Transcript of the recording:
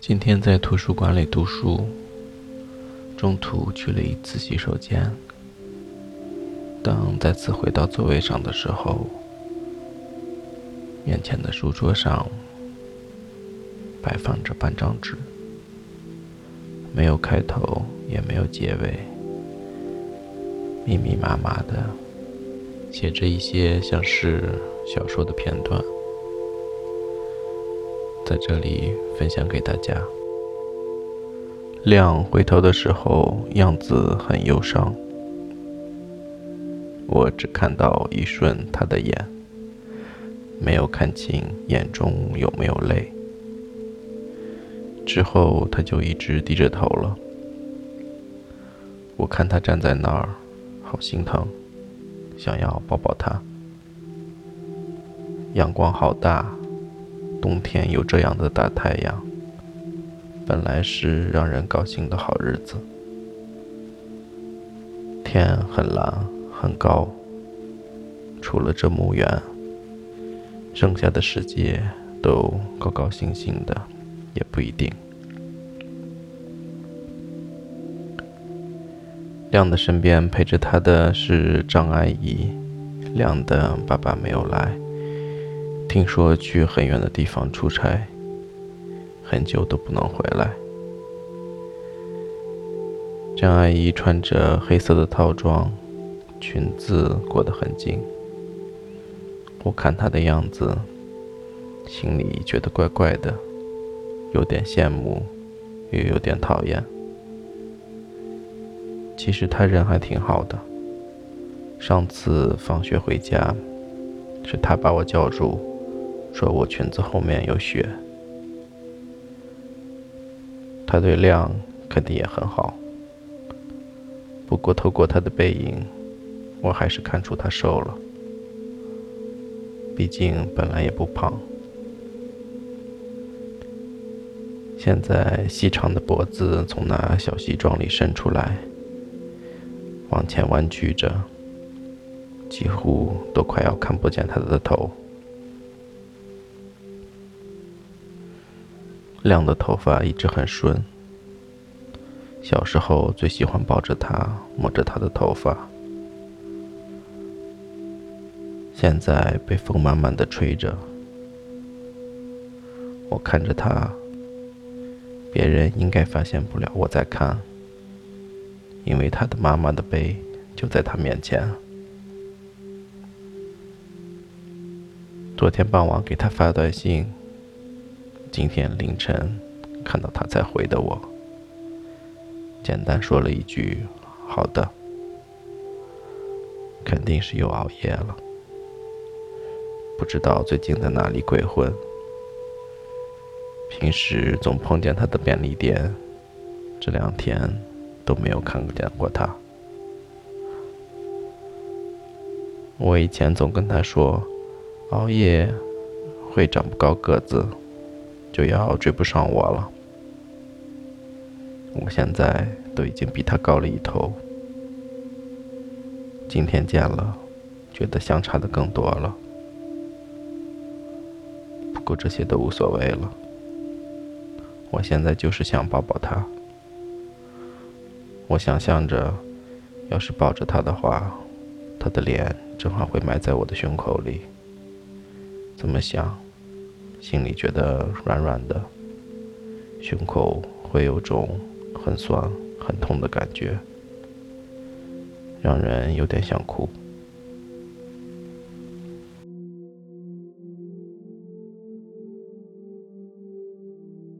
今天在图书馆里读书，中途去了一次洗手间。当再次回到座位上的时候，面前的书桌上摆放着半张纸，没有开头，也没有结尾，密密麻麻的写着一些像是小说的片段。在这里分享给大家。亮回头的时候，样子很忧伤。我只看到一瞬他的眼，没有看清眼中有没有泪。之后他就一直低着头了。我看他站在那儿，好心疼，想要抱抱他。阳光好大。冬天有这样的大太阳，本来是让人高兴的好日子。天很蓝很高，除了这墓园，剩下的世界都高高兴兴的，也不一定。亮的身边陪着他的是张阿姨，亮的爸爸没有来。听说去很远的地方出差，很久都不能回来。张阿姨穿着黑色的套装，裙子裹得很紧。我看她的样子，心里觉得怪怪的，有点羡慕，又有点讨厌。其实她人还挺好的。上次放学回家，是她把我叫住。说我裙子后面有血，他对亮肯定也很好。不过透过他的背影，我还是看出他瘦了。毕竟本来也不胖，现在细长的脖子从那小西装里伸出来，往前弯曲着，几乎都快要看不见他的头。亮的头发一直很顺。小时候最喜欢抱着他，摸着他的头发。现在被风慢慢的吹着，我看着他，别人应该发现不了我在看，因为他的妈妈的背就在他面前。昨天傍晚给他发短信。今天凌晨看到他才回的我，简单说了一句“好的”，肯定是又熬夜了，不知道最近在哪里鬼混。平时总碰见他的便利店，这两天都没有看见过他。我以前总跟他说，熬夜会长不高个子。就要追不上我了。我现在都已经比他高了一头。今天见了，觉得相差的更多了。不过这些都无所谓了。我现在就是想抱抱他。我想象着，要是抱着他的话，他的脸正好会埋在我的胸口里。怎么想？心里觉得软软的，胸口会有种很酸、很痛的感觉，让人有点想哭。